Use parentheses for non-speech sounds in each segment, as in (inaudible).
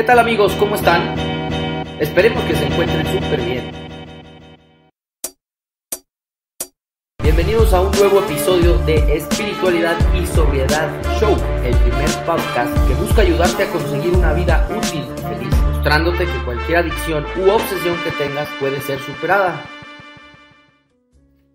¿Qué tal amigos? ¿Cómo están? Esperemos que se encuentren súper bien. Bienvenidos a un nuevo episodio de Espiritualidad y Sobriedad Show, el primer podcast que busca ayudarte a conseguir una vida útil y feliz, mostrándote que cualquier adicción u obsesión que tengas puede ser superada.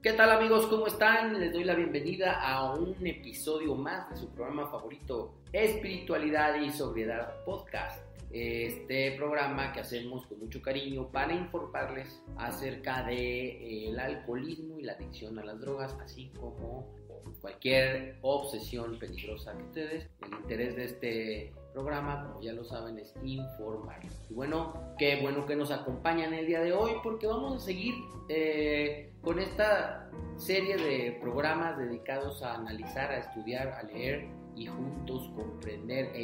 ¿Qué tal amigos? ¿Cómo están? Les doy la bienvenida a un episodio más de su programa favorito, Espiritualidad y Sobriedad Podcast este programa que hacemos con mucho cariño para informarles acerca de eh, el alcoholismo y la adicción a las drogas, así como cualquier obsesión peligrosa que ustedes. El interés de este programa, como ya lo saben, es informar. Y bueno, qué bueno que nos acompañan el día de hoy porque vamos a seguir eh, con esta serie de programas dedicados a analizar, a estudiar, a leer y juntos comprender e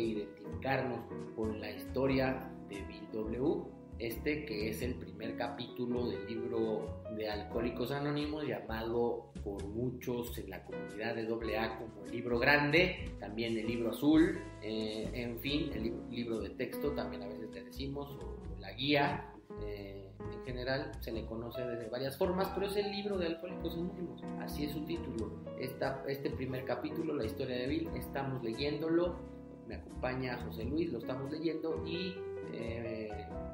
identificarnos con la historia de Bill W. Este que es el primer capítulo del libro de Alcohólicos Anónimos llamado por muchos en la comunidad de AA como el libro grande, también el libro azul, eh, en fin, el libro de texto también a veces le decimos, o la guía. Eh, en general se le conoce de varias formas, pero es el libro de Alcohólicos Anónimos, así es su título. Esta, este primer capítulo, la historia de Bill, estamos leyéndolo, me acompaña José Luis, lo estamos leyendo y eh,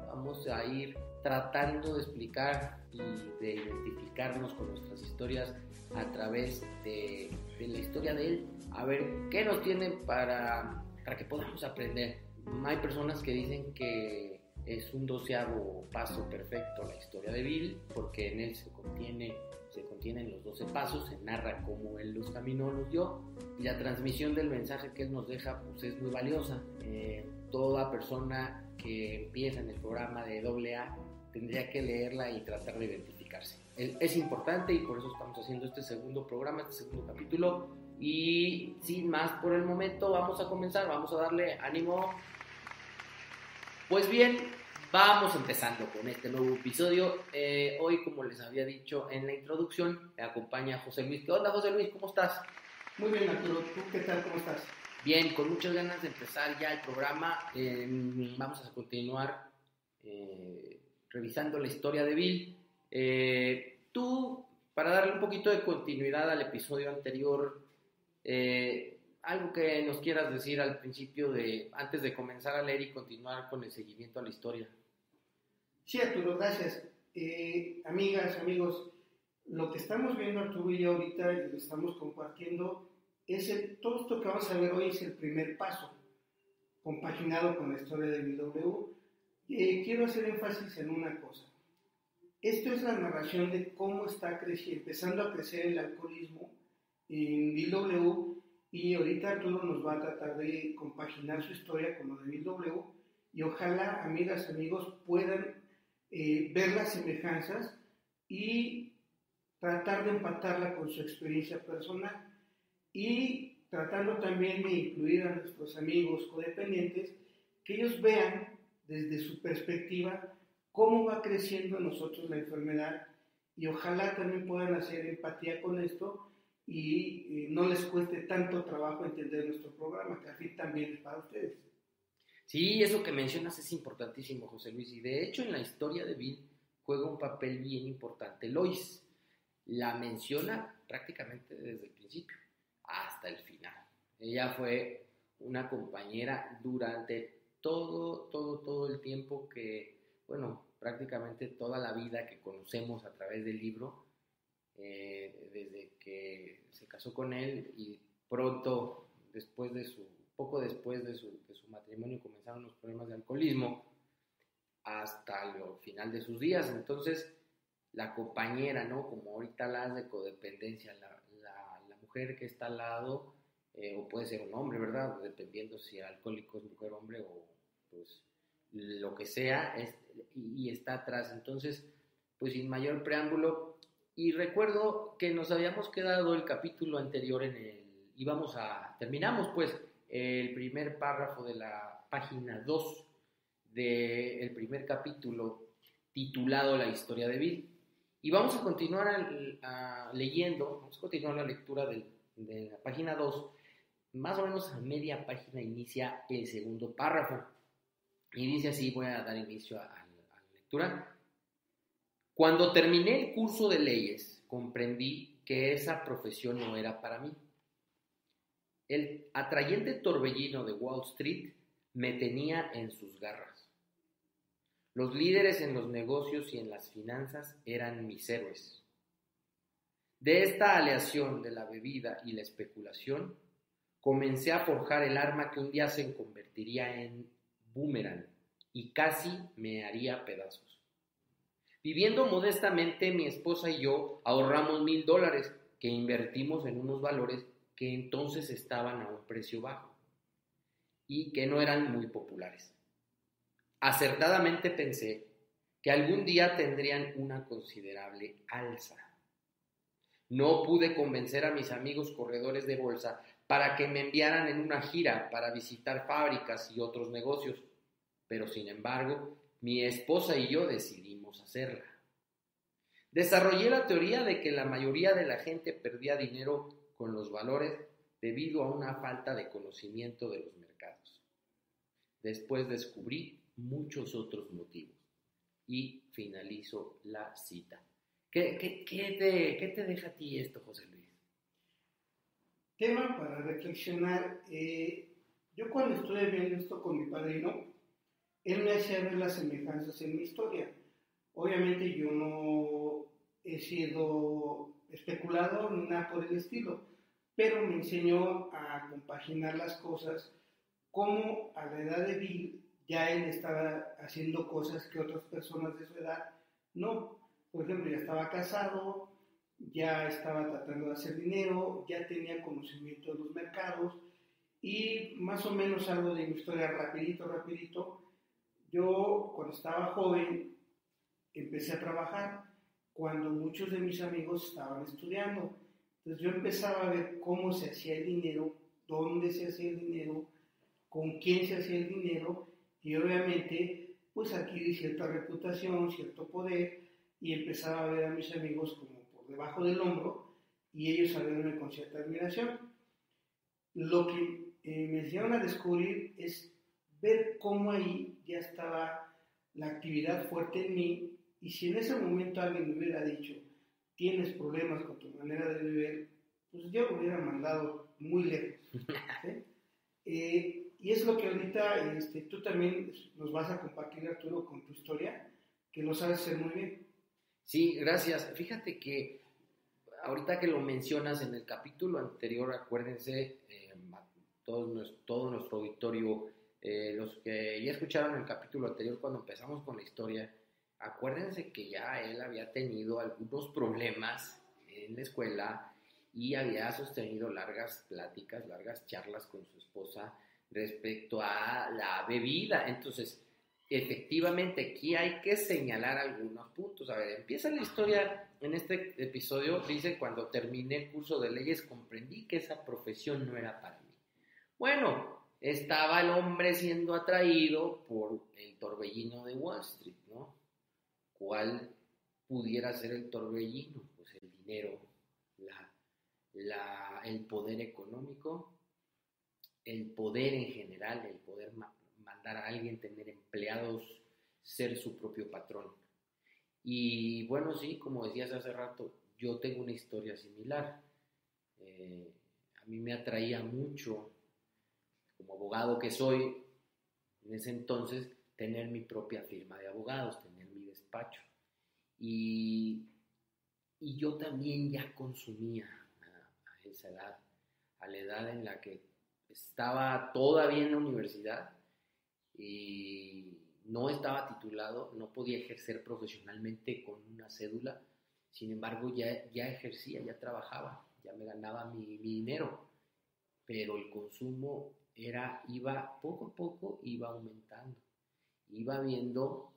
vamos a ir tratando de explicar y de identificarnos con nuestras historias a través de, de la historia de él, a ver qué nos tiene para, para que podamos aprender. Hay personas que dicen que es un doceavo paso perfecto la historia de Bill, porque en él se contiene se contienen los 12 pasos, se narra cómo él los caminó, los dio, y la transmisión del mensaje que él nos deja pues es muy valiosa. Eh, toda persona que empieza en el programa de AA tendría que leerla y tratar de identificarse. Es, es importante y por eso estamos haciendo este segundo programa, este segundo capítulo. Y sin más por el momento, vamos a comenzar, vamos a darle ánimo. Pues bien, Vamos empezando con este nuevo episodio. Eh, hoy, como les había dicho en la introducción, me acompaña José Luis. ¿Qué onda, José Luis? ¿Cómo estás? Muy bien, Arturo. ¿Tú qué tal? ¿Cómo estás? Bien, con muchas ganas de empezar ya el programa. Em, vamos a continuar eh, revisando la historia de Bill. Eh, tú, para darle un poquito de continuidad al episodio anterior, algo que nos quieras decir al principio de, antes de comenzar a leer y continuar con el seguimiento a la historia. Sí, Arturo, gracias. Eh, amigas, amigos, lo que estamos viendo Arturo y yo ahorita y lo estamos compartiendo es el, todo esto que vamos a ver hoy es el primer paso, compaginado con la historia de BW. Eh, quiero hacer énfasis en una cosa. Esto es la narración de cómo está creciendo, empezando a crecer el alcoholismo en BW y ahorita Arturo nos va a tratar de compaginar su historia con lo de BW y ojalá, amigas, amigos, puedan eh, ver las semejanzas y tratar de empatarla con su experiencia personal. Y tratando también de incluir a nuestros amigos codependientes, que ellos vean desde su perspectiva cómo va creciendo en nosotros la enfermedad. Y ojalá también puedan hacer empatía con esto y eh, no les cueste tanto trabajo entender nuestro programa, que al fin también es para ustedes. Sí, eso que mencionas es importantísimo, José Luis. Y de hecho en la historia de Bill juega un papel bien importante. Lois la menciona prácticamente desde el principio hasta el final. Ella fue una compañera durante todo, todo, todo el tiempo que, bueno, prácticamente toda la vida que conocemos a través del libro, eh, desde que se casó con él y pronto después de su poco después de su, matrimonio comenzaron los problemas de alcoholismo hasta el final de sus días. Entonces, la compañera, ¿no? Como ahorita la de codependencia, la, mujer que está al lado, eh, o puede ser un hombre, ¿verdad? Dependiendo si el alcohólico es mujer, hombre o pues lo que sea, y, y está atrás. Entonces, pues sin mayor preámbulo, y recuerdo que nos habíamos quedado el capítulo anterior en el, íbamos a, terminamos pues el primer párrafo de la página 2 del primer capítulo titulado La historia de Bill. Y vamos a continuar leyendo, vamos a continuar la lectura de la página 2. Más o menos a media página inicia el segundo párrafo. Y dice así, voy a dar inicio a, a la lectura. Cuando terminé el curso de leyes, comprendí que esa profesión no era para mí. El atrayente torbellino de Wall Street me tenía en sus garras. Los líderes en los negocios y en las finanzas eran mis héroes. De esta aleación de la bebida y la especulación, comencé a forjar el arma que un día se convertiría en boomerang y casi me haría pedazos. Viviendo modestamente, mi esposa y yo ahorramos mil dólares que invertimos en unos valores que entonces estaban a un precio bajo y que no eran muy populares. Acertadamente pensé que algún día tendrían una considerable alza. No pude convencer a mis amigos corredores de bolsa para que me enviaran en una gira para visitar fábricas y otros negocios, pero sin embargo, mi esposa y yo decidimos hacerla. Desarrollé la teoría de que la mayoría de la gente perdía dinero con los valores debido a una falta de conocimiento de los mercados. Después descubrí muchos otros motivos y finalizo la cita. ¿Qué, qué, qué, te, ¿Qué, te, deja a ti esto, José Luis? Tema para reflexionar. Eh, yo cuando estuve viendo esto con mi padrino, él me hacía ver las semejanzas en mi historia. Obviamente yo no he sido especulador ni nada por el estilo, pero me enseñó a compaginar las cosas como a la edad de Bill ya él estaba haciendo cosas que otras personas de su edad no. Por ejemplo, ya estaba casado, ya estaba tratando de hacer dinero, ya tenía conocimiento de los mercados y más o menos algo de mi historia rapidito, rapidito. Yo cuando estaba joven empecé a trabajar cuando muchos de mis amigos estaban estudiando. Entonces yo empezaba a ver cómo se hacía el dinero, dónde se hacía el dinero, con quién se hacía el dinero y obviamente pues adquirí cierta reputación, cierto poder y empezaba a ver a mis amigos como por debajo del hombro y ellos a con cierta admiración. Lo que eh, me enseñaron a descubrir es ver cómo ahí ya estaba la actividad fuerte en mí y si en ese momento alguien me hubiera dicho, tienes problemas con tu manera de vivir, pues yo me hubiera mandado muy lejos. (laughs) Eh, y es lo que ahorita este, tú también nos vas a compartir, Arturo, con tu historia, que lo sabes hacer muy bien. Sí, gracias. Fíjate que ahorita que lo mencionas en el capítulo anterior, acuérdense, eh, todo, todo nuestro auditorio, eh, los que ya escucharon el capítulo anterior cuando empezamos con la historia, acuérdense que ya él había tenido algunos problemas en la escuela y había sostenido largas pláticas, largas charlas con su esposa respecto a la bebida. Entonces, efectivamente, aquí hay que señalar algunos puntos. A ver, empieza la historia en este episodio, dice, cuando terminé el curso de leyes comprendí que esa profesión no era para mí. Bueno, estaba el hombre siendo atraído por el torbellino de Wall Street, ¿no? ¿Cuál pudiera ser el torbellino? Pues el dinero, la, el poder económico, el poder en general, el poder mandar a alguien, tener empleados, ser su propio patrón. Y bueno, sí, como decías hace rato, yo tengo una historia similar. Eh, a mí me atraía mucho, como abogado que soy, en ese entonces, tener mi propia firma de abogados, tener mi despacho. Y, y yo también ya consumía a, esa edad, a la edad en la que estaba todavía en la universidad y no estaba titulado, no podía ejercer profesionalmente con una cédula, sin embargo ya, ya ejercía, ya trabajaba, ya me ganaba mi, mi dinero, pero el consumo era, iba poco a poco, iba aumentando, iba viendo,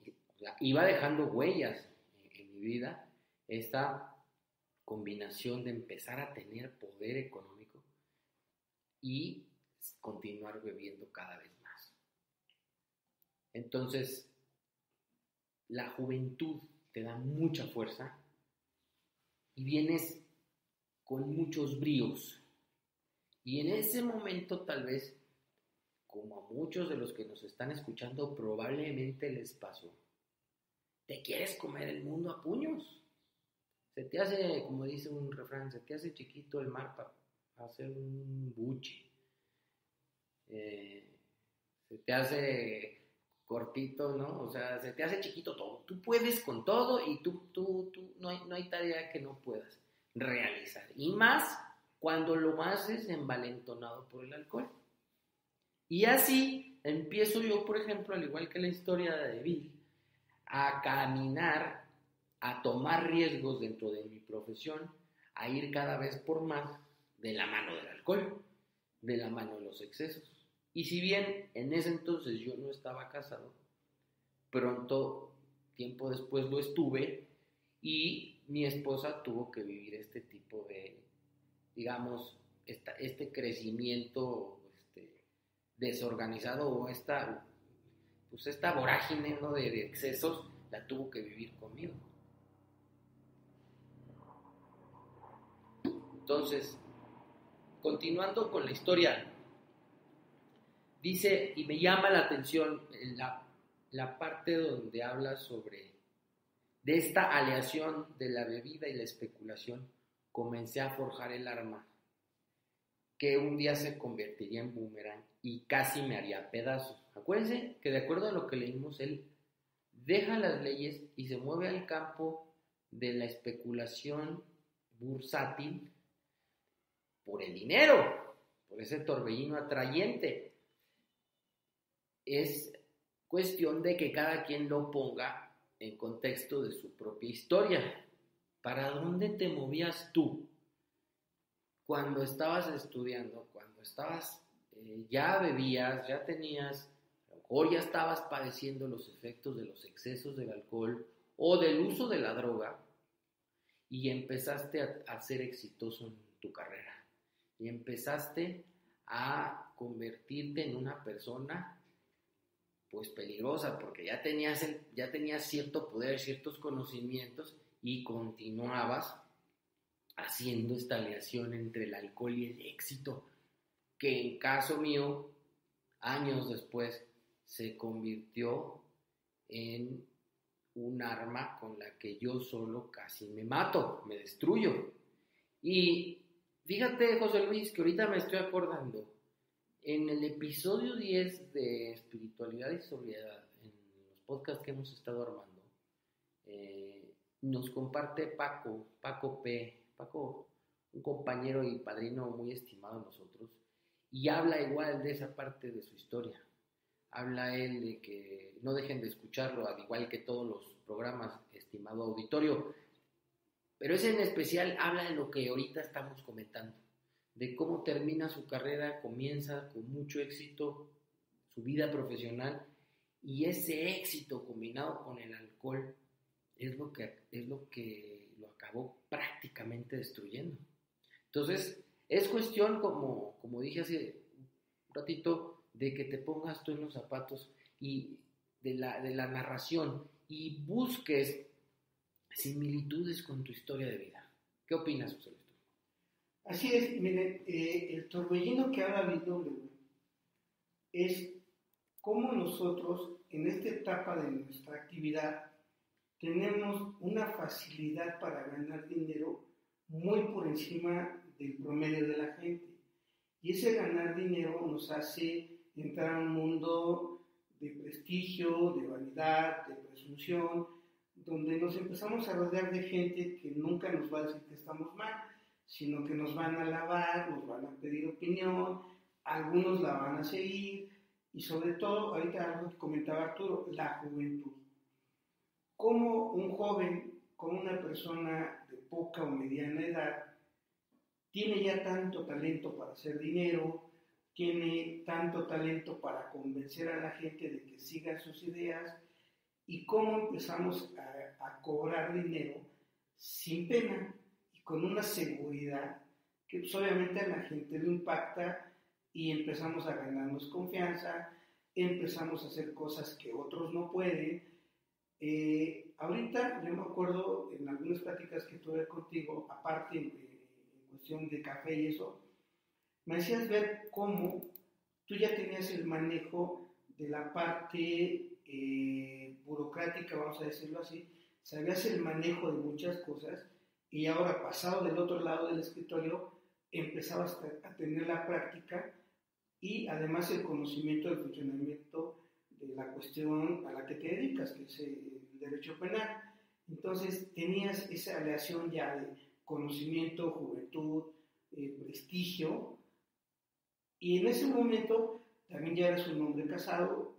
iba dejando huellas en, mi vida, esta combinación de empezar a tener poder económico y continuar bebiendo cada vez más. Entonces, la juventud te da mucha fuerza y vienes con muchos bríos. Y en ese momento tal vez como a muchos de los que nos están escuchando probablemente les pasó, te quieres comer el mundo a puños. Se te hace, como dice un refrán, se te hace chiquito el mar para hacer un buche. Eh, se te hace cortito, ¿no? O sea, se te hace chiquito todo. Tú puedes con todo y tú, tú, tú, no hay, no hay tarea que no puedas realizar. Y más cuando lo haces envalentonado por el alcohol. Y así empiezo yo, por ejemplo, al igual que la historia de Bill, a caminar, a tomar riesgos dentro de mi profesión, a ir cada vez por más de la mano del alcohol, de la mano de los excesos. Y si bien en ese entonces yo no estaba casado, pronto, tiempo después lo estuve y mi esposa tuvo que vivir este tipo de, digamos, este crecimiento desorganizado o esta, pues esta vorágine ¿no? de, excesos la tuvo que vivir conmigo. Entonces, continuando con la historia, dice, y me llama la atención la, la parte donde habla sobre, de esta aleación de la bebida y la especulación, comencé a forjar el arma que un día se convertiría en boomerang y casi me haría pedazos. Acuérdense que de acuerdo a lo que leímos, él deja las leyes y se mueve al campo de la especulación bursátil por el dinero, por ese torbellino atrayente. Es cuestión de que cada quien lo ponga en contexto de su propia historia. ¿Para dónde te movías tú? cuando estabas estudiando, cuando estabas, eh, ya bebías, ya tenías, o ya estabas padeciendo los efectos de los excesos del alcohol o del uso de la droga y empezaste a, ser exitoso en tu carrera. Y empezaste a convertirte en una persona pues peligrosa porque ya tenías, ya tenías cierto poder, ciertos conocimientos y continuabas haciendo esta aleación entre el alcohol y el éxito, que en caso mío, años después, se convirtió en un arma con la que yo solo casi me mato, me destruyo. Y fíjate, José Luis, que ahorita me estoy acordando, en el episodio 10 de Espiritualidad y Sobriedad, en los podcasts que hemos estado armando, eh, nos comparte Paco, Paco P, Paco, un compañero y padrino muy estimado de nosotros, y habla igual de esa parte de su historia. Habla él de que no dejen de escucharlo, al igual que todos los programas, estimado auditorio. Pero ese en especial habla de lo que ahorita estamos comentando, de cómo termina su carrera, comienza con mucho éxito su vida profesional y ese éxito combinado con el alcohol es lo que, es lo que lo acabó prácticamente destruyendo. Entonces, es cuestión, como, como dije hace un ratito, de que te pongas tú en los zapatos y de la, de la narración y busques similitudes con tu historia de vida. ¿Qué opinas, José Luis? Así es, miren, eh, el torbellino que habla BW es cómo nosotros en esta etapa de nuestra actividad tenemos una facilidad para ganar dinero muy por encima del promedio de la gente. Y ese ganar dinero nos hace entrar a un mundo de prestigio, de vanidad, de presunción, donde nos empezamos a rodear de gente que nunca nos va a decir que estamos mal, sino que nos van a alabar, nos van a pedir opinión, algunos la van a seguir, y sobre todo, ahorita algo que comentaba Arturo, la juventud cómo un joven, como una persona de poca o mediana edad, tiene ya tanto talento para hacer dinero, tiene tanto talento para convencer a la gente de que siga sus ideas y cómo empezamos a, cobrar dinero sin pena y con una seguridad que pues, obviamente a la gente le impacta y empezamos a ganarnos confianza, empezamos a hacer cosas que otros no pueden. Eh, ahorita yo me acuerdo en algunas pláticas que tuve contigo, aparte cuestión de café y eso, me hacías ver cómo tú ya tenías el manejo de la parte eh, burocrática, vamos a decirlo así, sabías el manejo de muchas cosas y ahora pasado del otro lado del escritorio empezabas a tener la práctica y además el conocimiento del funcionamiento de la cuestión a la que te dedicas, que es el derecho penal. Entonces tenías esa aleación ya de conocimiento, juventud, eh, prestigio, y en ese momento también ya eras un hombre casado,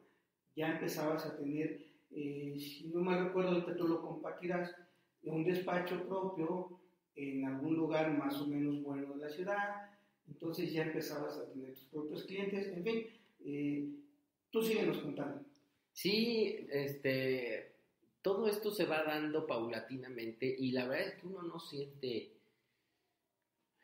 ya empezabas a tener, eh, si no me recuerdo, ahorita tú lo compartirás, un despacho propio en algún lugar más o menos bueno de la ciudad, entonces ya empezabas a tener tus propios clientes, en fin, eh, tú síguenos contando. Sí, este, todo esto se va dando paulatinamente y la verdad es que uno no siente,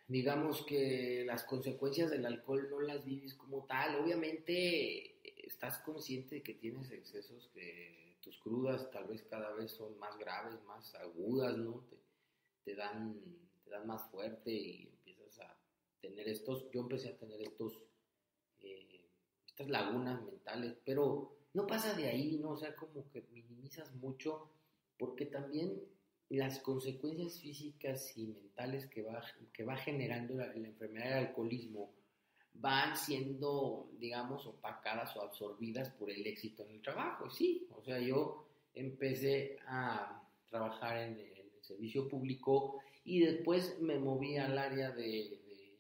digamos que las consecuencias del alcohol no las vives como tal. Obviamente estás consciente de que tienes excesos, que tus crudas tal vez cada vez son más graves, más agudas, ¿no? Te, dan, te dan más fuerte y empiezas a tener estos, yo empecé a tener estos, eh, estas lagunas mentales, pero no pasa de ahí, ¿no? O sea, como que minimizas mucho, porque también las consecuencias físicas y mentales que va, que va generando la, enfermedad del alcoholismo van siendo, digamos, opacadas o absorbidas por el éxito en el trabajo. Sí, o sea, yo empecé a trabajar en el, servicio público y después me moví al área de, de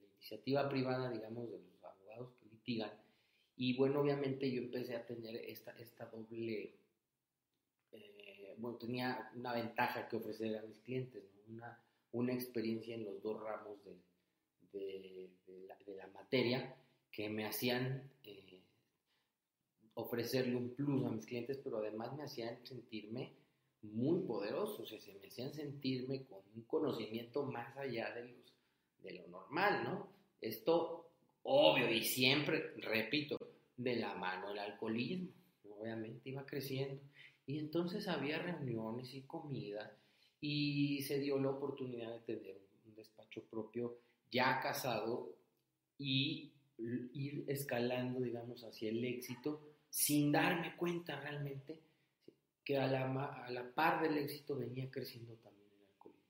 la iniciativa privada, digamos, de los abogados que litigan y bueno, obviamente yo empecé a tener esta, esta doble, eh, bueno, tenía una ventaja que ofrecer a mis clientes, una, una experiencia en los dos ramos de, de, la, materia que me hacían eh, ofrecerle un plus a mis clientes, pero además me hacían sentirme muy poderoso, o sea, se me hacían sentirme con un conocimiento más allá de, los, de lo normal, ¿no? Esto obvio y siempre, repito, de la mano el alcoholismo. Obviamente iba creciendo. Y entonces había reuniones y comida y se dio la oportunidad de tener un despacho propio ya casado y ir escalando, digamos, hacia el éxito sin darme cuenta realmente que a la, a la par del éxito venía creciendo también el alcoholismo.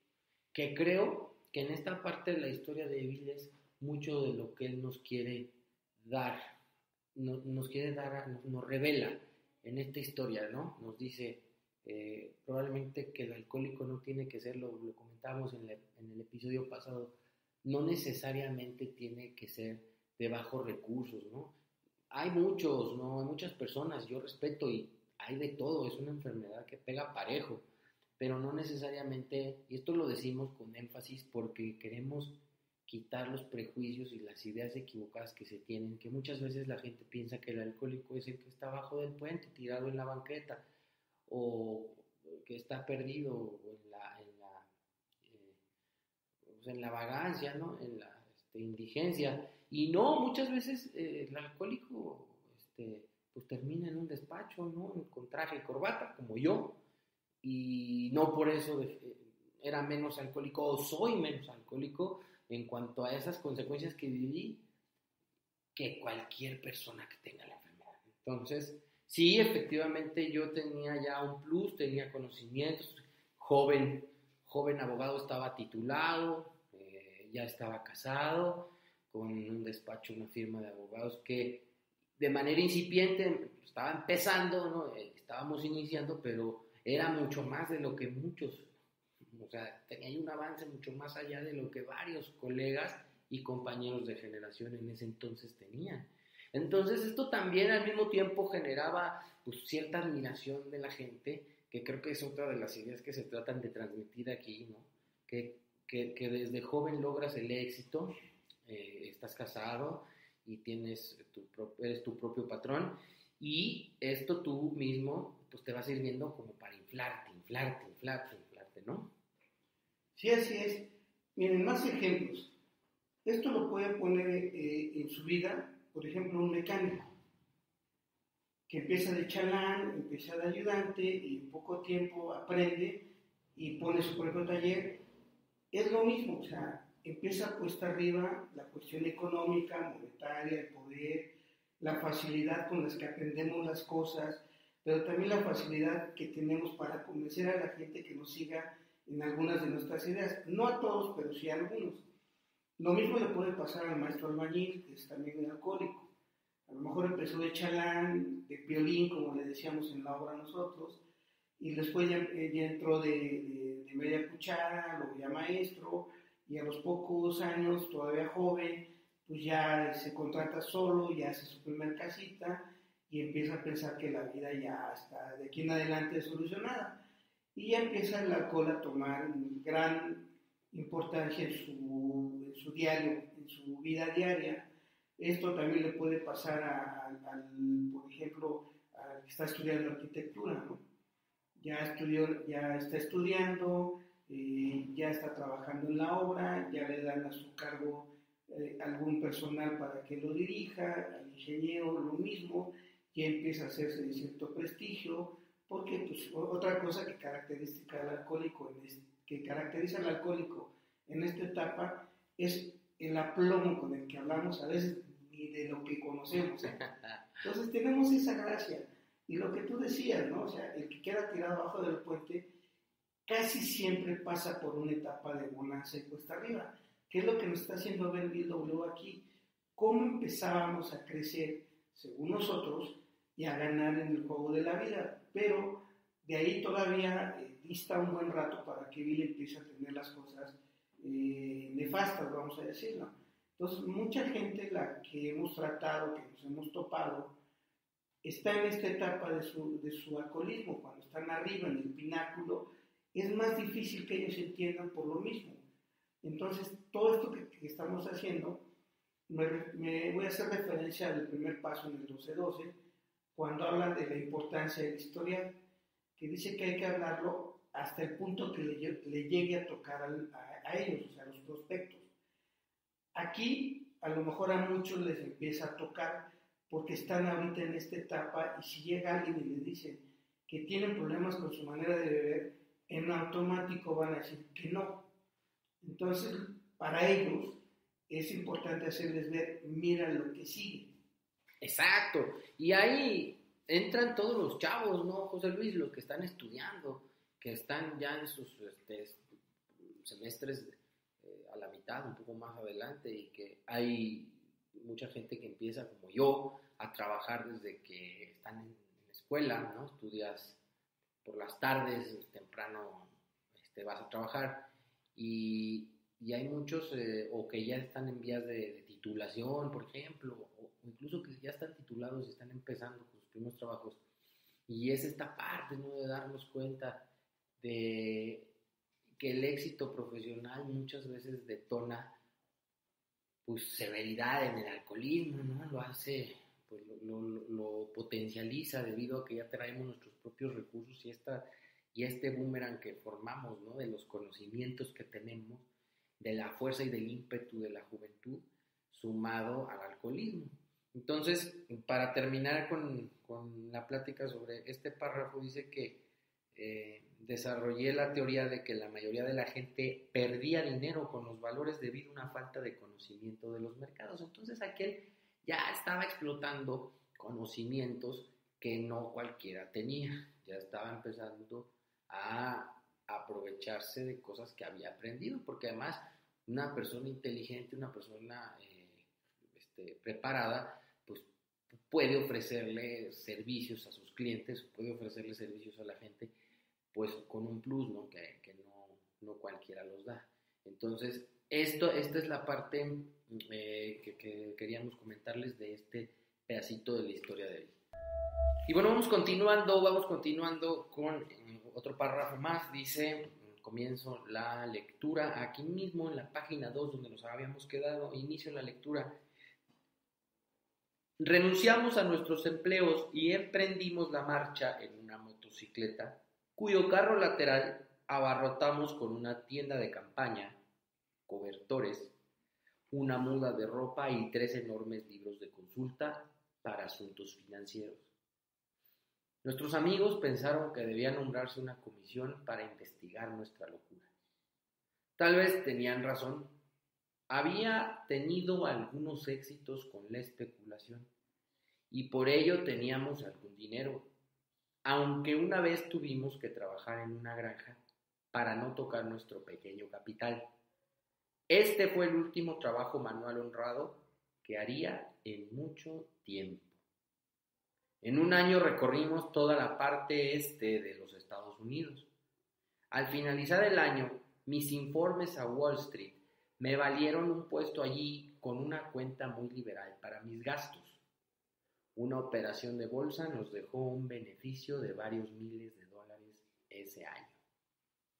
Que creo que en esta parte de la historia de Evil es mucho de lo que él nos quiere dar nos quiere dar, nos, revela en esta historia, ¿no? Nos dice eh, probablemente que el alcohólico no tiene que ser, lo, lo comentábamos en, en, el episodio pasado, no necesariamente tiene que ser de bajos recursos, ¿no? Hay muchos, ¿no? Hay muchas personas, yo respeto y hay de todo, es una enfermedad que pega parejo, pero no necesariamente, y esto lo decimos con énfasis porque queremos quitar los prejuicios y las ideas equivocadas que se tienen, que muchas veces la gente piensa que el alcohólico es el que está abajo del puente, tirado en la banqueta, o que está perdido en la, en la, eh, pues en la vagancia, ¿no? en la este, indigencia. Y no, muchas veces eh, el alcohólico este, pues termina en un despacho, ¿no? con traje y corbata, como yo, y no por eso eh, era menos alcohólico o soy menos alcohólico, en cuanto a esas consecuencias que viví que cualquier persona que tenga la enfermedad. Entonces, sí, efectivamente yo tenía ya un plus, tenía conocimientos, joven, joven abogado estaba titulado, eh, ya estaba casado, con un despacho, una firma de abogados que de manera incipiente estaba empezando, ¿no? Eh, estábamos iniciando, pero era mucho más de lo que muchos o sea, tenía un avance mucho más allá de lo que varios colegas y compañeros de generación en ese entonces tenían. Entonces esto también al mismo tiempo generaba pues, cierta admiración de la gente, que creo que es otra de las ideas que se tratan de transmitir aquí, ¿no? Que, que, desde joven logras el éxito, eh, estás casado y tienes tu, eres tu propio patrón, y esto tú mismo pues te va sirviendo como para inflarte, inflarte, inflarte, inflarte, ¿no? Sí, así es. Miren, más ejemplos. Esto lo puede poner eh, en su vida, por ejemplo, un mecánico que empieza de chalán, empieza de ayudante y en poco tiempo aprende y pone su propio taller. Es lo mismo, o sea, empieza puesta arriba la cuestión económica, monetaria, el poder, la facilidad con la que aprendemos las cosas, pero también la facilidad que tenemos para convencer a la gente que nos siga en algunas de nuestras ideas. No a todos, pero sí a algunos. Lo mismo le puede pasar al maestro albañil, que es también alcohólico. A lo mejor empezó de chalán, de violín, como le decíamos en la obra nosotros, y después ya, eh, entró de, media cuchara, luego ya maestro, y a los pocos años, todavía joven, pues ya se contrata solo, ya hace su primer casita y empieza a pensar que la vida ya está de aquí en adelante solucionada. Y ya empieza el alcohol a tomar gran importancia en su, en su diario, en su vida diaria. Esto también le puede pasar al, por ejemplo, al que está estudiando arquitectura, ¿no? Ya, estudió, ya está estudiando, eh, ya está trabajando en la obra, ya le dan a su cargo eh, algún personal para que lo dirija, al ingeniero lo mismo, ya empieza a hacerse de cierto prestigio, porque pues, otra cosa que caracteriza al alcohólico, en que caracteriza al alcohólico en esta etapa es el aplomo con el que hablamos a veces ni de lo que conocemos. ¿eh? (laughs) Entonces tenemos esa gracia. Y lo que tú decías, ¿no? O sea, el que queda tirado abajo del puente casi siempre pasa por una etapa de bonanza y cuesta arriba. ¿Qué es lo que nos está haciendo ver Bill W aquí? ¿Cómo empezábamos a crecer, según nosotros, y a ganar en el juego de la vida? Pero de ahí todavía eh, dista un buen rato para que Bill empiece a tener las cosas eh, nefastas, vamos a decirlo. Entonces, mucha gente la que hemos tratado, que nos hemos topado, está en esta etapa de su, de su alcoholismo, cuando están arriba en el pináculo, es más difícil que ellos entiendan por lo mismo. Entonces, todo esto que, estamos haciendo, me, voy a hacer referencia al primer paso en el 12.12, cuando habla de la importancia del historial, que dice que hay que hablarlo hasta el punto que le, llegue a tocar a, a, ellos, o sea, a los prospectos. Aquí, a lo mejor a muchos les empieza a tocar porque están ahorita en esta etapa y si llega alguien y les dice que tienen problemas con su manera de beber, en automático van a decir que no. Entonces, para ellos es importante hacerles ver, mira lo que sigue. Exacto. Y ahí entran todos los chavos, ¿no, José Luis? Los que están estudiando, que están ya en sus este, semestres eh, a la mitad, un poco más adelante, y que hay mucha gente que empieza como yo a trabajar desde que están en, la escuela, ¿no? Estudias por las tardes, temprano este, vas a trabajar y, y hay muchos eh, o que ya están en vías de, titulación, por ejemplo, incluso que ya están titulados y están empezando con sus primeros trabajos. Y es esta parte, ¿no? De darnos cuenta de que el éxito profesional muchas veces detona pues severidad en el alcoholismo, ¿no? Lo hace, pues lo, lo, potencializa debido a que ya traemos nuestros propios recursos y esta y este boomerang que formamos, ¿no? De los conocimientos que tenemos, de la fuerza y del ímpetu de la juventud, sumado al alcoholismo. Entonces, para terminar con, con la plática sobre este párrafo, dice que eh, desarrollé la teoría de que la mayoría de la gente perdía dinero con los valores debido a una falta de conocimiento de los mercados. Entonces, aquel ya estaba explotando conocimientos que no cualquiera tenía, ya estaba empezando a aprovecharse de cosas que había aprendido, porque además una persona inteligente, una persona eh, este, preparada, puede ofrecerle servicios a sus clientes, puede ofrecerle servicios a la gente, pues con un plus, ¿no? Que, que no, no, cualquiera los da. Entonces, esto, esta es la parte eh, que, que, queríamos comentarles de este pedacito de la historia de él. Y bueno, vamos continuando, vamos continuando con otro párrafo más, dice, comienzo la lectura aquí mismo en la página 2 donde nos habíamos quedado, inicio la lectura. Renunciamos a nuestros empleos y emprendimos la marcha en una motocicleta cuyo carro lateral abarrotamos con una tienda de campaña, cobertores, una muda de ropa y tres enormes libros de consulta para asuntos financieros. Nuestros amigos pensaron que debía nombrarse una comisión para investigar nuestra locura. Tal vez tenían razón. Había tenido algunos éxitos con la especulación y por ello teníamos algún dinero, aunque una vez tuvimos que trabajar en una granja para no tocar nuestro pequeño capital. Este fue el último trabajo manual honrado que haría en mucho tiempo. En un año recorrimos toda la parte este de los Estados Unidos. Al finalizar el año, mis informes a Wall Street me valieron un puesto allí con una cuenta muy liberal para mis gastos. Una operación de bolsa nos dejó un beneficio de varios miles de dólares ese año.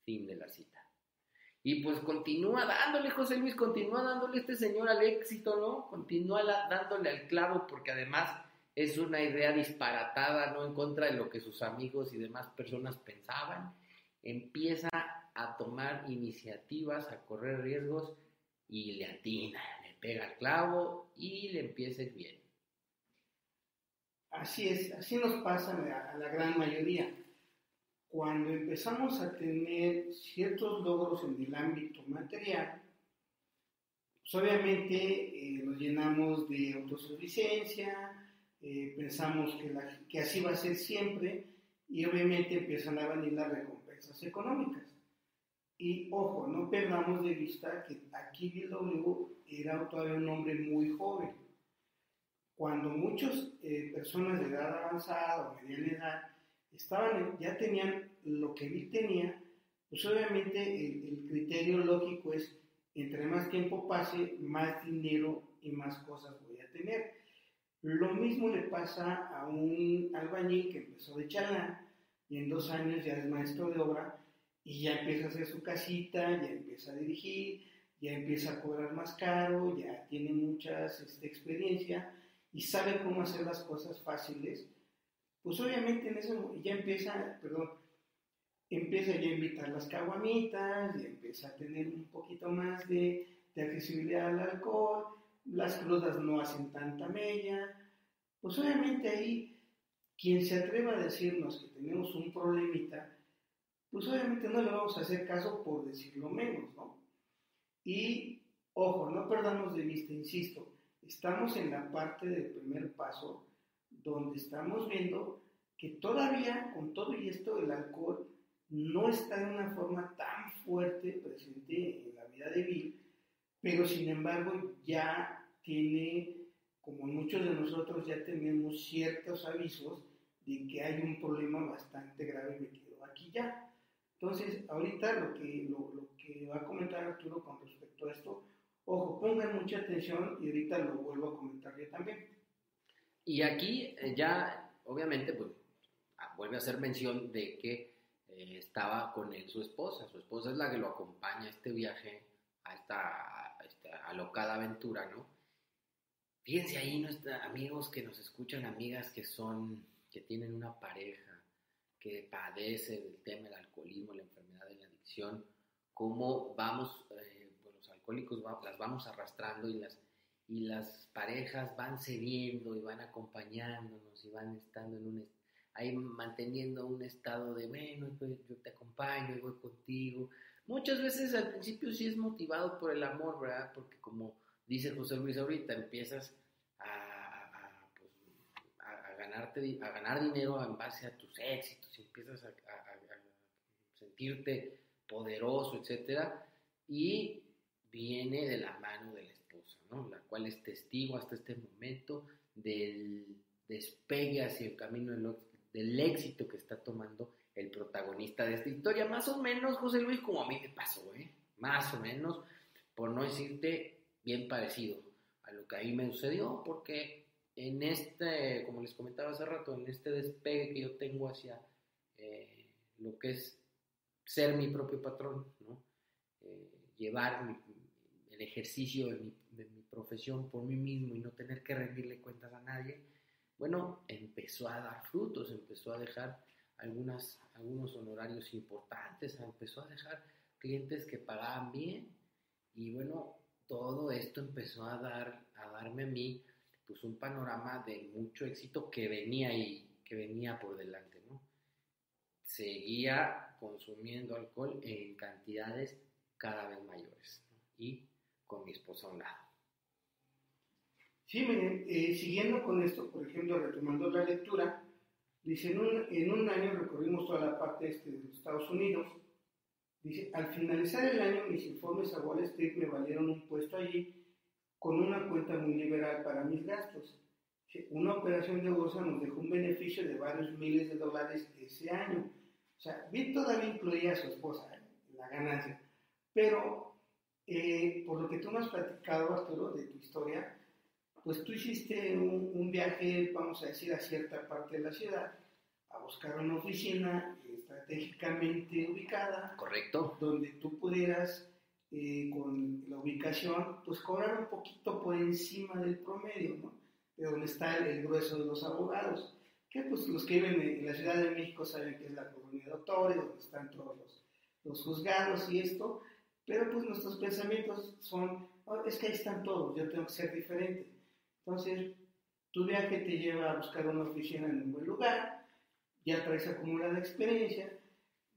Fin de la cita. Y pues continúa dándole, José Luis, continúa dándole este señor al éxito, ¿no? Continúa dándole al clavo porque además es una idea disparatada, ¿no? En contra de lo que sus amigos y demás personas pensaban. Empieza a tomar iniciativas, a correr riesgos y le atina, le pega al clavo y le empieza ir bien. Así es, así nos pasa a la gran mayoría cuando empezamos a tener ciertos logros en el ámbito material, pues obviamente eh, nos llenamos de autosuficiencia, eh, pensamos que, que, así va a ser siempre y obviamente empiezan a venir las recompensas económicas. Y ojo, no perdamos de vista que aquí BW era todavía un hombre muy joven. Cuando muchas eh, personas de edad avanzada o mediana edad estaban, ya tenían lo que él tenía, pues obviamente el, criterio lógico es, entre más tiempo pase, más dinero y más cosas voy a tener. Lo mismo le pasa a un albañil que empezó de chalán y en dos años ya es maestro de obra y ya empieza a hacer su casita, ya empieza a dirigir, ya empieza a cobrar más caro, ya tiene mucha este, experiencia y sabe cómo hacer las cosas fáciles pues obviamente en eso ya empieza, perdón, empieza ya a invitar las caguamitas, ya empieza a tener un poquito más de, accesibilidad al alcohol, las crudas no hacen tanta mella, pues obviamente ahí quien se atreva a decirnos que tenemos un problemita, pues obviamente no le vamos a hacer caso por decirlo menos, ¿no? Y ojo, no perdamos de vista, insisto, estamos en la parte del primer paso donde estamos viendo que todavía con todo y esto el alcohol no está de una forma tan fuerte presente en la vida de Bill, pero sin embargo ya tiene, como muchos de nosotros ya tenemos ciertos avisos de que hay un problema bastante grave metido aquí ya. Entonces, ahorita lo que, lo, que va a comentar Arturo con respecto a esto, ojo, pongan mucha atención y ahorita lo vuelvo a comentar yo también. Y aquí eh, ya, obviamente, pues ah, vuelve a hacer mención de que eh, estaba con él su esposa. Su esposa es la que lo acompaña a este viaje, a esta, alocada aventura, ¿no? Fíjense ahí, nuestros amigos que nos escuchan, amigas que son, que tienen una pareja, que padece del tema del alcoholismo, la enfermedad de la adicción, cómo vamos, eh, pues los alcohólicos las vamos arrastrando y las y las parejas van cediendo y van acompañándonos y van estando en un ahí manteniendo un estado de bueno pues yo te acompaño voy contigo muchas veces al principio sí es motivado por el amor verdad porque como dice José Luis ahorita empiezas ganarte a ganar dinero en base a tus éxitos y empiezas a, sentirte poderoso etcétera y viene de la mano del la cual es testigo hasta este momento del despegue hacia el camino del, éxito que está tomando el protagonista de esta historia. Más o menos, José Luis, como a mí me pasó, ¿eh? más o menos, por no decirte bien parecido a lo que ahí me sucedió, porque en este, como les comentaba hace rato, en este despegue que yo tengo hacia eh, lo que es ser mi propio patrón, ¿no? Eh, llevar el ejercicio de mi profesión por mí mismo y no tener que rendirle cuentas a nadie, bueno, empezó a dar frutos, empezó a dejar algunas, algunos honorarios importantes, empezó a dejar clientes que pagaban bien y bueno, todo esto empezó a, dar, a darme a mí pues un panorama de mucho éxito que venía y que venía por delante, ¿no? Seguía consumiendo alcohol en cantidades cada vez mayores y con mi esposa a un lado. Sí, miren, eh, siguiendo con esto, por ejemplo, retomando la lectura, dice, en un, en un año recorrimos toda la parte este de los Estados Unidos, dice, al finalizar el año mis informes a Wall Street me valieron un puesto allí con una cuenta muy liberal para mis gastos. Una operación de bolsa nos dejó un beneficio de varios miles de dólares ese año. O sea, bien todavía incluía a su esposa en ¿eh? la ganancia. Pero, eh, por lo que tú me has platicado, Arturo, de tu historia, pues tú hiciste un, viaje, vamos a decir, a cierta parte de la ciudad, a buscar una oficina estratégicamente ubicada. Correcto. Donde tú pudieras, eh, con la ubicación, pues cobrar un poquito por encima del promedio, ¿no? De donde está el, grueso de los abogados. Que pues los que viven en, la Ciudad de México saben que es la colonia de doctores, donde están todos los, los juzgados y esto, pero pues nuestros pensamientos son, oh, es que ahí están todos, yo tengo que ser diferente. Entonces, tu viaje te lleva a buscar una oficina en un buen lugar, ya traes acumulada experiencia,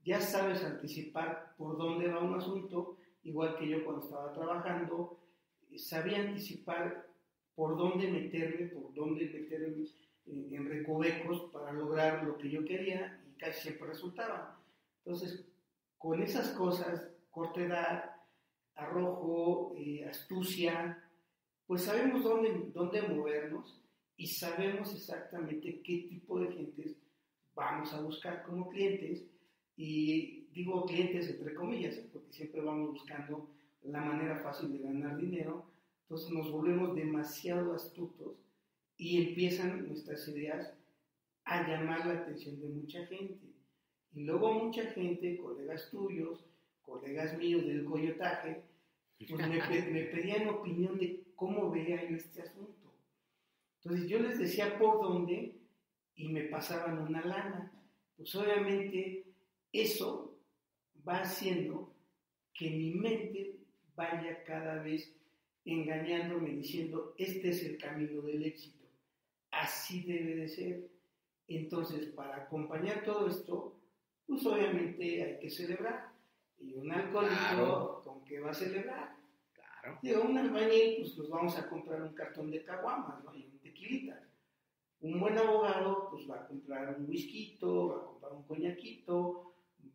ya sabes anticipar por dónde va un asunto, igual que yo cuando estaba trabajando, sabía anticipar por dónde meterme, por dónde meterme en, recovecos para lograr lo que yo quería y casi siempre resultaba. Entonces, con esas cosas, corta edad, arrojo, eh, astucia, pues sabemos dónde, dónde movernos y sabemos exactamente qué tipo de gentes vamos a buscar como clientes. Y digo clientes entre comillas, porque siempre vamos buscando la manera fácil de ganar dinero. Entonces nos volvemos demasiado astutos y empiezan nuestras ideas a llamar la atención de mucha gente. Y luego mucha gente, colegas tuyos, colegas míos del coyotaje, pues me, me pedían opinión de cómo veía yo este asunto. Entonces yo les decía por dónde y me pasaban una lana. Pues obviamente eso va haciendo que mi mente vaya cada vez engañándome diciendo, este es el camino del éxito, así debe de ser. Entonces, para acompañar todo esto, pues obviamente hay que celebrar. Y un alcohólico, ¿con qué va a celebrar? Digo, un albañil, pues nos vamos a comprar un cartón de caguamas, ¿no? Y un tequilita. Un buen abogado, pues va a comprar un whisky, va a comprar un coñaquito,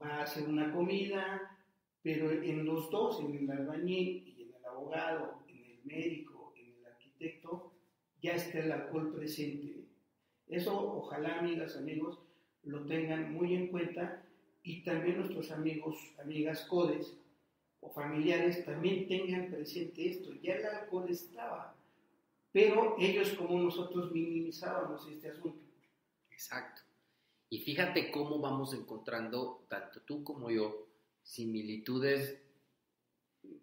va a hacer una comida, pero en los dos, en el albañil y en el abogado, en el médico, en el arquitecto, ya está el alcohol presente. Eso, ojalá, amigas, amigos, lo tengan muy en cuenta y también nuestros amigos, amigas codes, o familiares también tengan presente esto. Ya el alcohol estaba, pero ellos como nosotros minimizábamos este asunto. Exacto. Y fíjate cómo vamos encontrando, tanto tú como yo, similitudes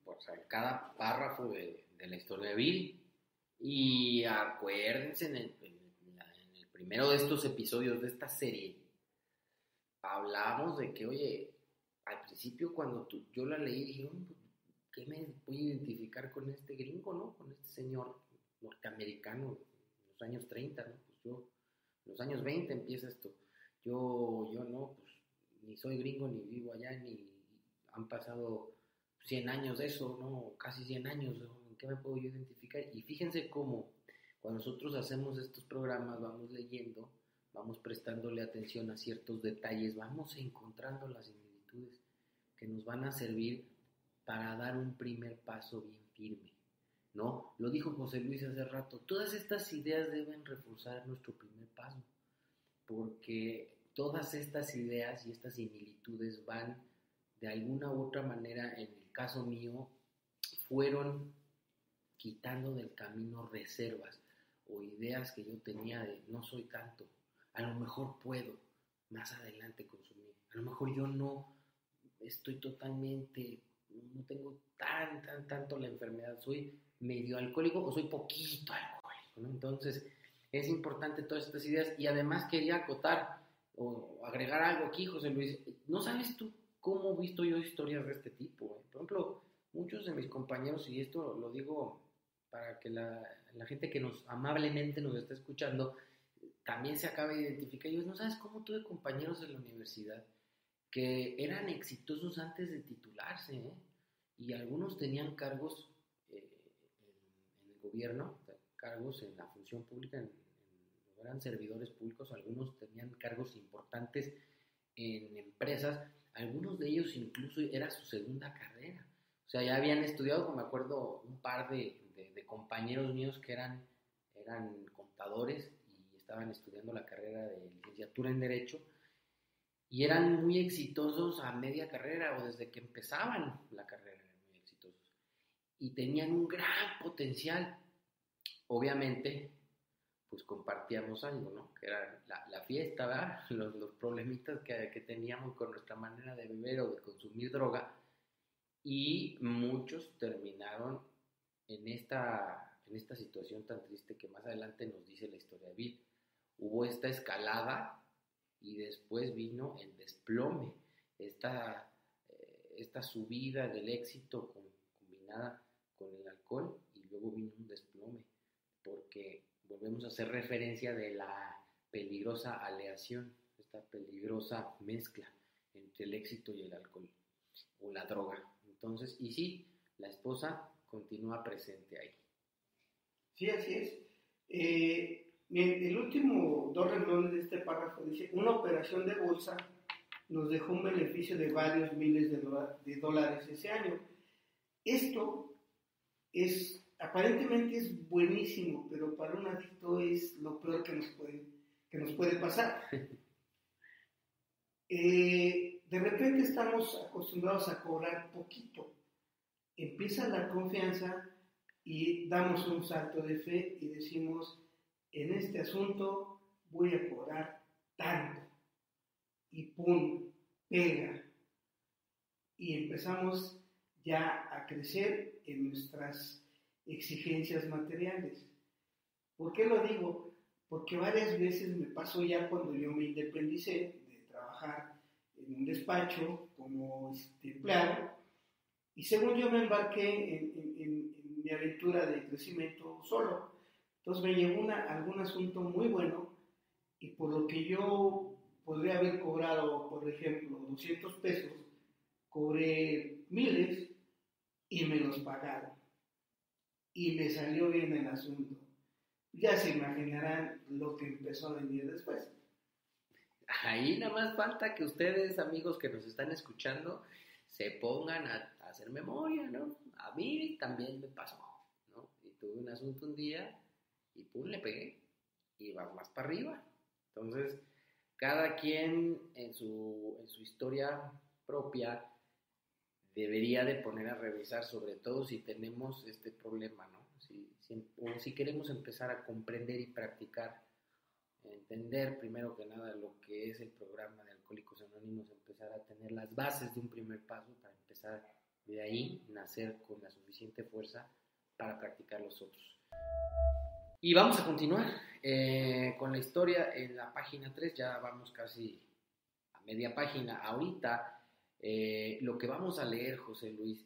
por cada párrafo de, la historia de Bill. Y acuérdense, en el, en primero de estos episodios de esta serie, hablamos de que, oye, al principio cuando yo la leí dije, pues, ¿qué me voy a identificar con este gringo, no? Con este señor norteamericano en los años 30, ¿no? Pues yo, en los años 20 empieza esto. Yo, yo no, pues ni soy gringo, ni vivo allá, ni han pasado 100 años de eso, ¿no? Casi 100 años, ¿en qué me puedo yo identificar? Y fíjense cómo cuando nosotros hacemos estos programas vamos leyendo, vamos prestándole atención a ciertos detalles, vamos encontrando las que nos van a servir para dar un primer paso bien firme. ¿No? Lo dijo José Luis hace rato, todas estas ideas deben reforzar nuestro primer paso, porque todas estas ideas y estas similitudes van de alguna u otra manera, en el caso mío, fueron quitando del camino reservas o ideas que yo tenía de no soy tanto, a lo mejor puedo más adelante consumir, a lo mejor yo no estoy totalmente, no tengo tan, tan, tanto la enfermedad, soy medio alcohólico o soy poquito alcohólico, ¿no? Entonces, es importante todas estas ideas y además quería acotar o agregar algo aquí, José Luis, ¿no sabes tú cómo he visto yo historias de este tipo? Eh? Por ejemplo, muchos de mis compañeros, y esto lo digo para que la, la gente que nos amablemente nos está escuchando, también se acabe de identificar, ellos, ¿no sabes cómo tuve compañeros en la universidad? que eran exitosos antes de titularse, ¿eh? y algunos tenían cargos eh, en, el gobierno, cargos en la función pública, en, eran servidores públicos, algunos tenían cargos importantes en empresas, algunos de ellos incluso era su segunda carrera. O sea, ya habían estudiado, me acuerdo, un par de, compañeros míos que eran, eran contadores y estaban estudiando la carrera de licenciatura en Derecho y eran muy exitosos a media carrera o desde que empezaban la carrera, eran muy exitosos. Y tenían un gran potencial. Obviamente, pues compartíamos algo, ¿no? Que era la, fiesta, ¿verdad? (laughs) Los, los problemitas que, que, teníamos con nuestra manera de beber o de consumir droga. Y muchos terminaron en esta, en esta situación tan triste que más adelante nos dice la historia de Bill. Hubo esta escalada y después vino el desplome, esta, eh, esta subida del éxito combinada con el alcohol y luego vino un desplome, porque volvemos a hacer referencia de la peligrosa aleación, esta peligrosa mezcla entre el éxito y el alcohol o la droga. Entonces, y sí, la esposa continúa presente ahí. Sí, así es. Eh, el último dos renglones de este párrafo dice, una operación de bolsa nos dejó un beneficio de varios miles de, dólares ese año. Esto es, aparentemente es buenísimo, pero para un adicto es lo peor que nos puede, que nos puede pasar. Eh, de repente estamos acostumbrados a cobrar poquito. Empieza la confianza y damos un salto de fe y decimos, en este asunto voy a cobrar tanto. Y pum, pega. Y empezamos ya a crecer en nuestras exigencias materiales. ¿Por qué lo digo? Porque varias veces me pasó ya cuando yo me independicé de trabajar en un despacho como este, empleado y según yo me embarqué en mi aventura de crecimiento solo entonces me llegó una, algún asunto muy bueno y por lo que yo podría haber cobrado, por ejemplo, 200 pesos, cobré miles y me los pagaron. Y me salió bien el asunto. Ya se imaginarán lo que empezó a venir después. Ahí nada más falta que ustedes, amigos que nos están escuchando, se pongan a, hacer memoria, ¿no? A mí también me pasó, ¿no? Y tuve un asunto un día y pum, le pegué y va más para arriba. Entonces, cada quien en su, en su historia propia debería de poner a revisar, sobre todo si tenemos este problema, ¿no? Si, o si queremos empezar a comprender y practicar, entender primero que nada lo que es el programa de Alcohólicos Anónimos, empezar a tener las bases de un primer paso para empezar de ahí, nacer con la suficiente fuerza para practicar los otros. Y vamos a continuar eh, con la historia en la página 3, ya vamos casi a media página. Ahorita eh, lo que vamos a leer, José Luis,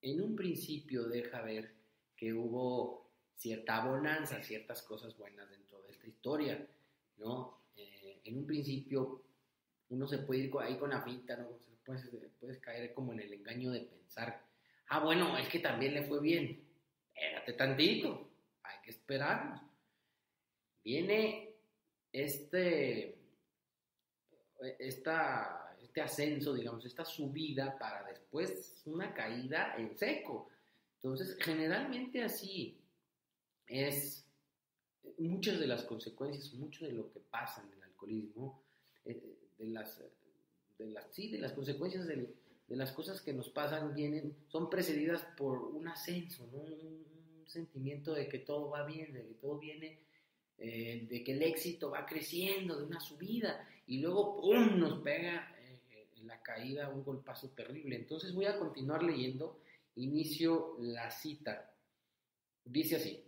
en un principio deja ver que hubo cierta bonanza, ciertas cosas buenas dentro de esta historia, ¿no? Eh, en un principio uno se puede ir ahí con la finta, ¿no? Puedes, caer como en el engaño de pensar, ah, bueno, es que también le fue bien, espérate tantito, esperarnos. Viene este, esta, este ascenso, digamos, esta subida para después una caída en seco. Entonces, generalmente así es muchas de las consecuencias, mucho de lo que pasa en el alcoholismo, eh, de las, de las, sí, de las consecuencias de, las cosas que nos pasan vienen, son precedidas por un ascenso, ¿no? sentimiento de que todo va bien, de que todo viene, eh, de que el éxito va creciendo, de una subida, y luego ¡pum! nos pega la caída un golpazo terrible. Entonces voy a continuar leyendo, inicio la cita. Dice así,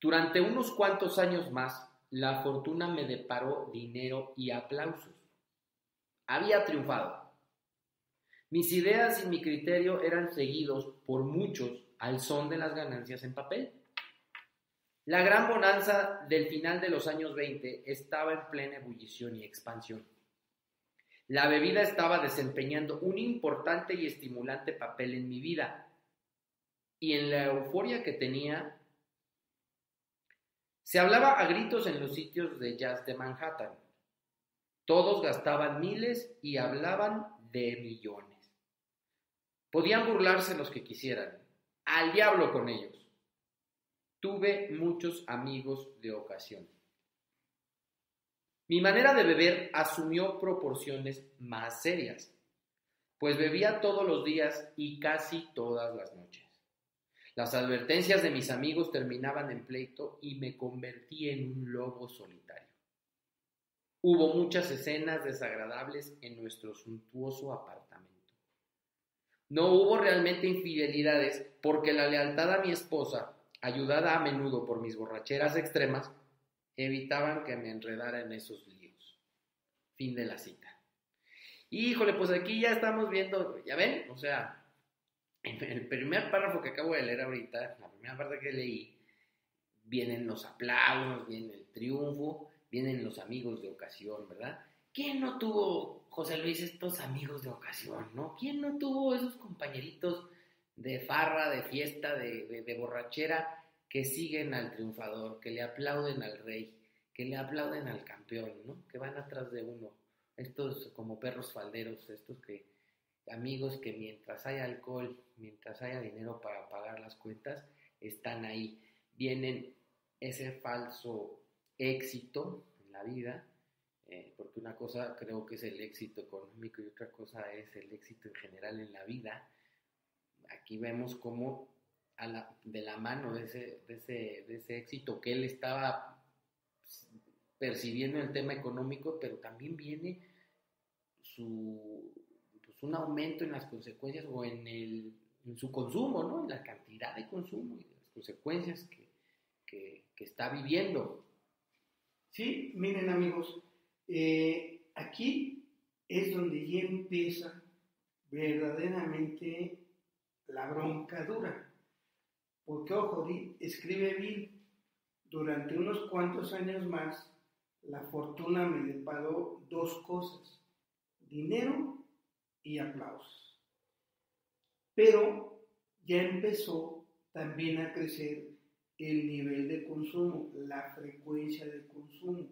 durante unos cuantos años más, la fortuna me deparó dinero y aplausos. Había triunfado. Mis ideas y mi criterio eran seguidos por muchos al son de las ganancias en papel. La gran bonanza del final de los años 20 estaba en plena ebullición y expansión. La bebida estaba desempeñando un importante y estimulante papel en mi vida. Y en la euforia que tenía, Se hablaba a gritos en los sitios de jazz de Manhattan. Todos gastaban miles y hablaban de millones. Podían burlarse los que quisieran. Al diablo con ellos. Tuve muchos amigos de ocasión. Mi manera de beber asumió proporciones más serias, pues bebía todos los días y casi todas las noches. Las advertencias de mis amigos terminaban en pleito y me convertí en un lobo solitario. Hubo muchas escenas desagradables en nuestro suntuoso apartamento. No hubo realmente infidelidades porque la lealtad a mi esposa, ayudada a menudo por mis borracheras extremas, evitaban que me enredara en esos líos. Fin de la cita. Híjole, pues aquí ya estamos viendo, ya ven, o sea, el primer párrafo que acabo de leer ahorita, la primera parte que leí, vienen los aplausos, viene el triunfo, vienen los amigos de ocasión, ¿verdad? ¿Quién no tuvo, José Luis, estos amigos de ocasión, no? ¿Quién no tuvo esos compañeritos de farra, de fiesta, de, de borrachera que siguen al triunfador, que le aplauden al rey, que le aplauden al campeón, ¿no? Que van atrás de uno. Estos como perros falderos, estos que amigos que mientras haya alcohol, mientras haya dinero para pagar las cuentas, están ahí. Vienen ese falso éxito en la vida, eh, porque una cosa creo que es el éxito económico y otra cosa es el éxito en general en la vida. Aquí vemos cómo de la mano de ese, de, ese, de ese éxito que él estaba percibiendo en el tema económico, pero también viene su, pues un aumento en las consecuencias o en, el, en su consumo, ¿no? En la cantidad de consumo y las consecuencias que, que, está viviendo. Sí, miren amigos, eh, aquí es donde ya empieza verdaderamente la bronca dura. Porque, ojo, escribe Bill, durante unos cuantos años más, la fortuna me deparó dos cosas, dinero y aplausos. Pero ya empezó también a crecer el nivel de consumo, la frecuencia de consumo.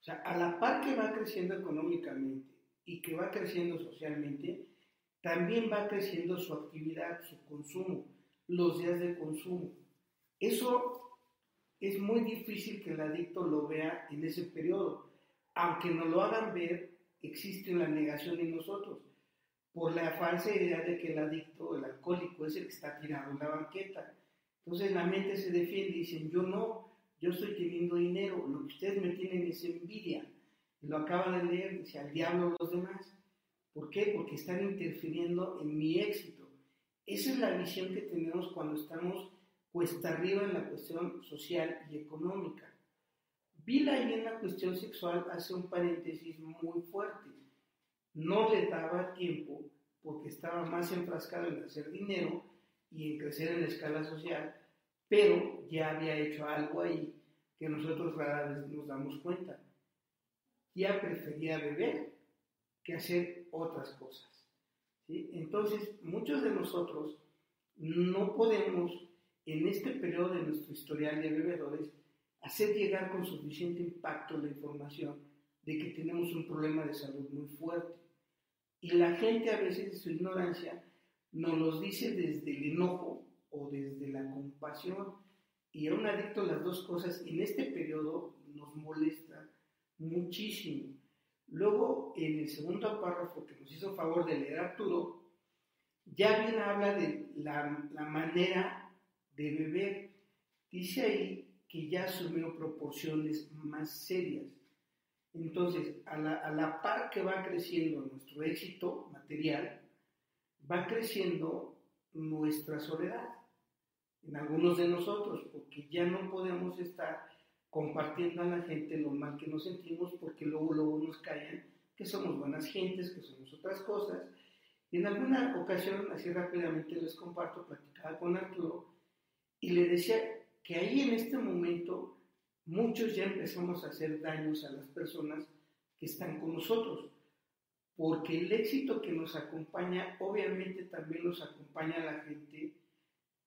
O sea, a la par que va creciendo económicamente y que va creciendo socialmente, también va creciendo su actividad, su consumo los días de consumo. Eso es muy difícil que el adicto lo vea en ese periodo. Aunque no lo hagan ver, existe una negación en nosotros por la falsa idea de que el adicto, el alcohólico, es el que está tirado en la banqueta. Entonces la mente se defiende y dicen, yo no, yo estoy teniendo dinero, lo que ustedes me tienen es envidia. Y lo acaba de leer, dice, al diablo los demás. ¿Por qué? Porque están interfiriendo en mi éxito. Esa es la visión que tenemos cuando estamos cuesta arriba en la cuestión social y económica. Bill ahí en la cuestión sexual hace un paréntesis muy fuerte. No le daba tiempo porque estaba más enfrascado en hacer dinero y en crecer en la escala social, pero ya había hecho algo ahí que nosotros rara vez nos damos cuenta. Ya prefería beber que hacer otras cosas. Entonces, muchos de nosotros no podemos, en este periodo de nuestro historial de bebedores, hacer llegar con suficiente impacto la información de que tenemos un problema de salud muy fuerte. Y la gente a veces, de su ignorancia, nos los dice desde el enojo o desde la compasión. Y a un adicto las dos cosas en este periodo nos molesta muchísimo. Luego, en el segundo párrafo que nos hizo favor de leer Arturo, ya bien habla de la, manera de beber. Dice ahí que ya asumió proporciones más serias. Entonces, a la, a la par que va creciendo nuestro éxito material, va creciendo nuestra soledad en algunos de nosotros, porque ya no podemos estar compartiendo a la gente lo mal que nos sentimos porque luego, luego nos callan que somos buenas gentes, que somos otras cosas. Y en alguna ocasión, así rápidamente les comparto, platicaba con Arturo y le decía que ahí en este momento muchos ya empezamos a hacer daños a las personas que están con nosotros, porque el éxito que nos acompaña obviamente también nos acompaña a la gente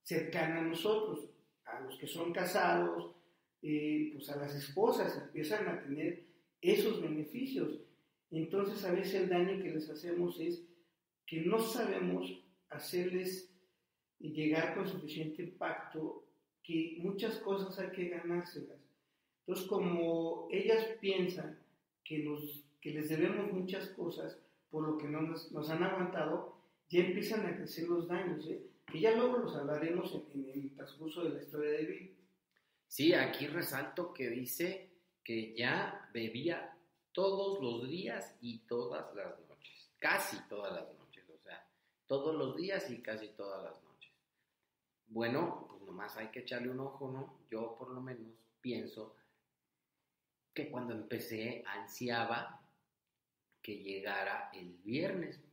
cercana a nosotros, a los que son casados, eh, pues a las esposas empiezan a tener esos beneficios. Entonces a veces el daño que les hacemos es que no sabemos hacerles llegar con suficiente impacto que muchas cosas hay que ganárselas. Entonces como ellas piensan que, nos, que les debemos muchas cosas por lo que no nos, nos han aguantado, ya empiezan a crecer los daños, ¿eh? que ya luego los hablaremos en, en el transcurso de la historia de Bill. Sí, aquí resalto que dice que ya bebía todos los días y todas las noches, casi todas las noches, o sea, todos los días y casi todas las noches. Bueno, pues nomás hay que echarle un ojo, ¿no? Yo por lo menos pienso que cuando empecé ansiaba que llegara el viernes.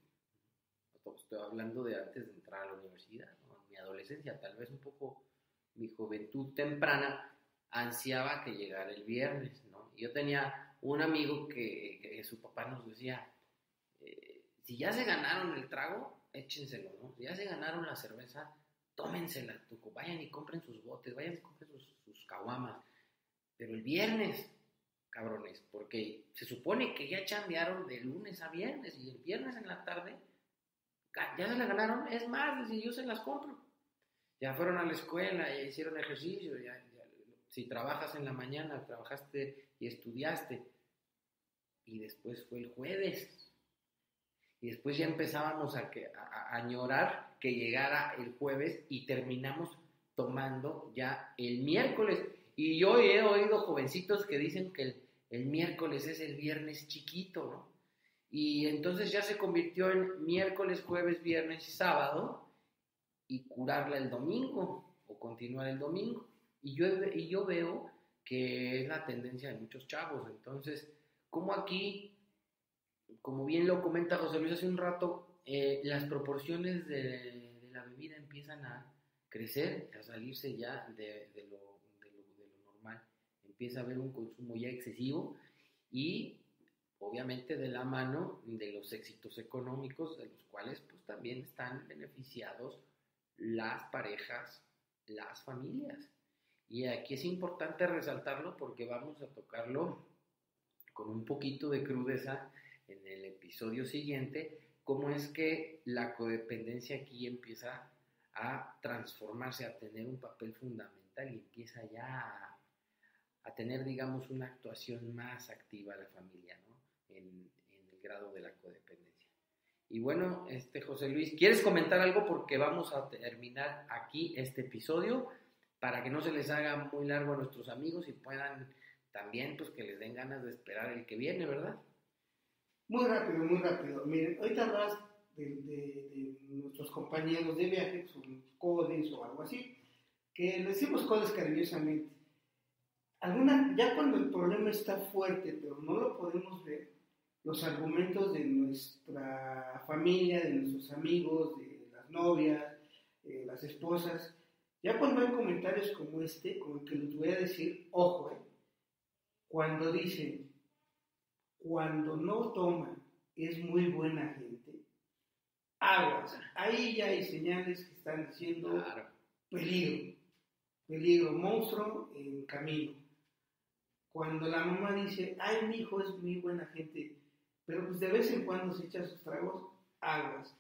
Estoy hablando de antes de entrar a la universidad, ¿no? mi adolescencia, tal vez un poco mi juventud temprana, ansiaba que llegara el viernes, ¿no? Yo tenía un amigo que, su papá nos decía, eh, si ya se ganaron el trago, échenselo, ¿no? Si ya se ganaron la cerveza, tómensela, vayan y compren sus botes, vayan y compren sus, sus caguamas. Pero el viernes, cabrones, porque se supone que ya chambearon de lunes a viernes y el viernes en la tarde ya se la ganaron, es más, si yo se las compro. Ya fueron a la escuela, ya hicieron ejercicio, ya, si trabajas en la mañana, trabajaste y estudiaste. Y después fue el jueves. Y después ya empezábamos a, que, a, añorar que llegara el jueves y terminamos tomando ya el miércoles. Y yo he oído jovencitos que dicen que el, el miércoles es el viernes chiquito, ¿no? Y entonces ya se convirtió en miércoles, jueves, viernes y sábado y curarla el domingo o continuar el domingo. Y yo, y yo veo que es la tendencia de muchos chavos. Entonces, como aquí, como bien lo comenta José Luis hace un rato, eh, las proporciones de, la bebida empiezan a crecer, a salirse ya de, lo, de, lo, normal. Empieza a haber un consumo ya excesivo y obviamente de la mano de los éxitos económicos de los cuales pues también están beneficiados las parejas, las familias. Y aquí es importante resaltarlo porque vamos a tocarlo con un poquito de crudeza en el episodio siguiente, cómo es que la codependencia aquí empieza a transformarse, a tener un papel fundamental y empieza ya a, tener, digamos, una actuación más activa la familia, ¿no? En, en, el grado de la codependencia. Y bueno, este José Luis, ¿quieres comentar algo? Porque vamos a terminar aquí este episodio para que no se les haga muy largo a nuestros amigos y puedan también, pues que les den ganas de esperar el que viene, ¿verdad? Muy rápido, muy rápido. Miren, ahorita hablas de, nuestros compañeros de viaje, son codes o algo así, que les decimos codes cariñosamente. Alguna, ya cuando el problema está fuerte, pero no lo podemos ver, los argumentos de nuestra familia, de nuestros amigos, de las novias, eh, las esposas, ya cuando hay comentarios como este, como el que les voy a decir, ojo, eh, cuando dicen, cuando no toma es muy buena gente, aguas, ahí ya hay señales que están diciendo peligro, peligro, monstruo en camino. Cuando la mamá dice, ay, mi hijo es muy buena gente, pero pues de vez en cuando se echa sus tragos, aguas.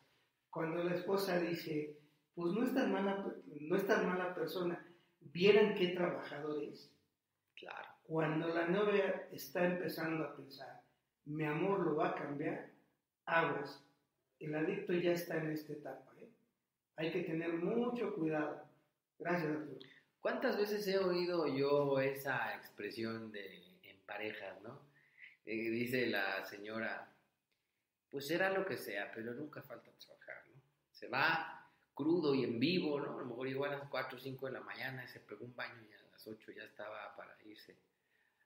Cuando la esposa dice, pues no es tan mala, no es tan mala persona. Vieran qué trabajador es. Claro. Cuando la novia está empezando a pensar, mi amor lo va a cambiar, aguas. El adicto ya está en esta etapa. ¿eh? Hay que tener mucho cuidado. Gracias, doctor. ¿Cuántas veces he oído yo esa expresión de en parejas, no? Eh, dice la señora, pues será lo que sea, pero nunca falta trabajar, ¿no? Se va crudo y en vivo, ¿no? A lo mejor igual a las 4 o 5 de la mañana se pegó un baño y a las 8 ya estaba para irse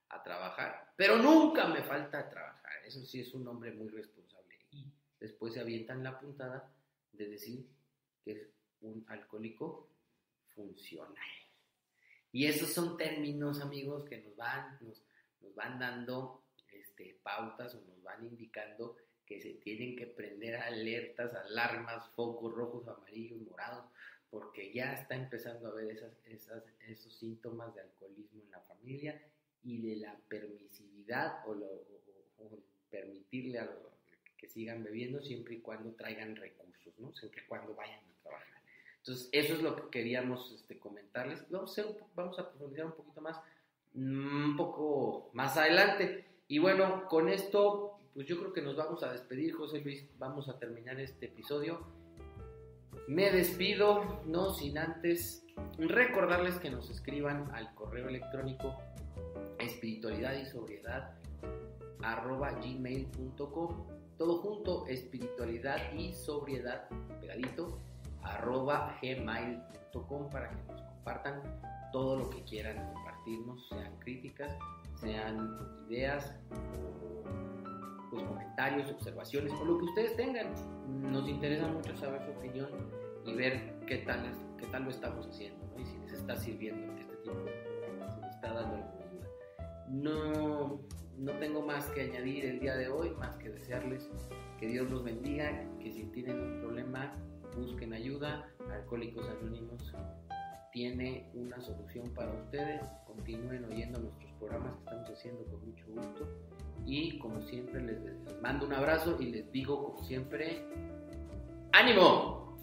a trabajar. Pero nunca me falta trabajar. Eso sí es un hombre muy responsable. Y después se avientan la puntada de decir que es un alcohólico funcional. Y esos son términos, amigos, que nos van, nos, nos van dando este, pautas o nos van indicando que se tienen que prender alertas, alarmas, focos rojos, amarillos, morados, porque ya está empezando a ver esas, esas, esos síntomas de alcoholismo en la familia y de la permisividad o, lo, o, o permitirle a los que sigan bebiendo siempre y cuando traigan recursos, ¿no? Siempre y cuando vayan a trabajar. Entonces, eso es lo que queríamos este, comentarles. Vamos a, hacer, vamos a profundizar un poquito más, un poco más adelante. Y bueno, con esto, pues yo creo que nos vamos a despedir, José Luis. Vamos a terminar este episodio. Me despido, no sin antes recordarles que nos escriban al correo electrónico espiritualidad y sobriedad arroba gmail.com todo junto espiritualidad y sobriedad pegadito arroba gmail.com para que nos compartan todo lo que quieran compartirnos sean críticas sean ideas pues comentarios observaciones o lo que ustedes tengan nos interesa mucho saber su opinión y ver qué tal qué tal lo estamos haciendo ¿no? y si les está sirviendo este tipo de programas si les está dando alguna ayuda no, no tengo más que añadir el día de hoy, más que desearles que Dios los bendiga, que si tienen un problema busquen ayuda. Alcohólicos Anónimos tiene una solución para ustedes. Continúen oyendo nuestros programas que estamos haciendo con mucho gusto. Y como siempre les, mando un abrazo y les digo como siempre, ¡ánimo!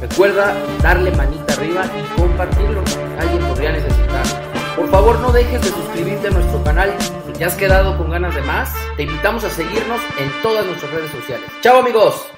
Recuerda darle manita arriba y compartirlo. Alguien podría necesitarlo. Por favor no dejes de suscribirte a nuestro canal. Si te has quedado con ganas de más, te invitamos a seguirnos en todas nuestras redes sociales. ¡Chao amigos!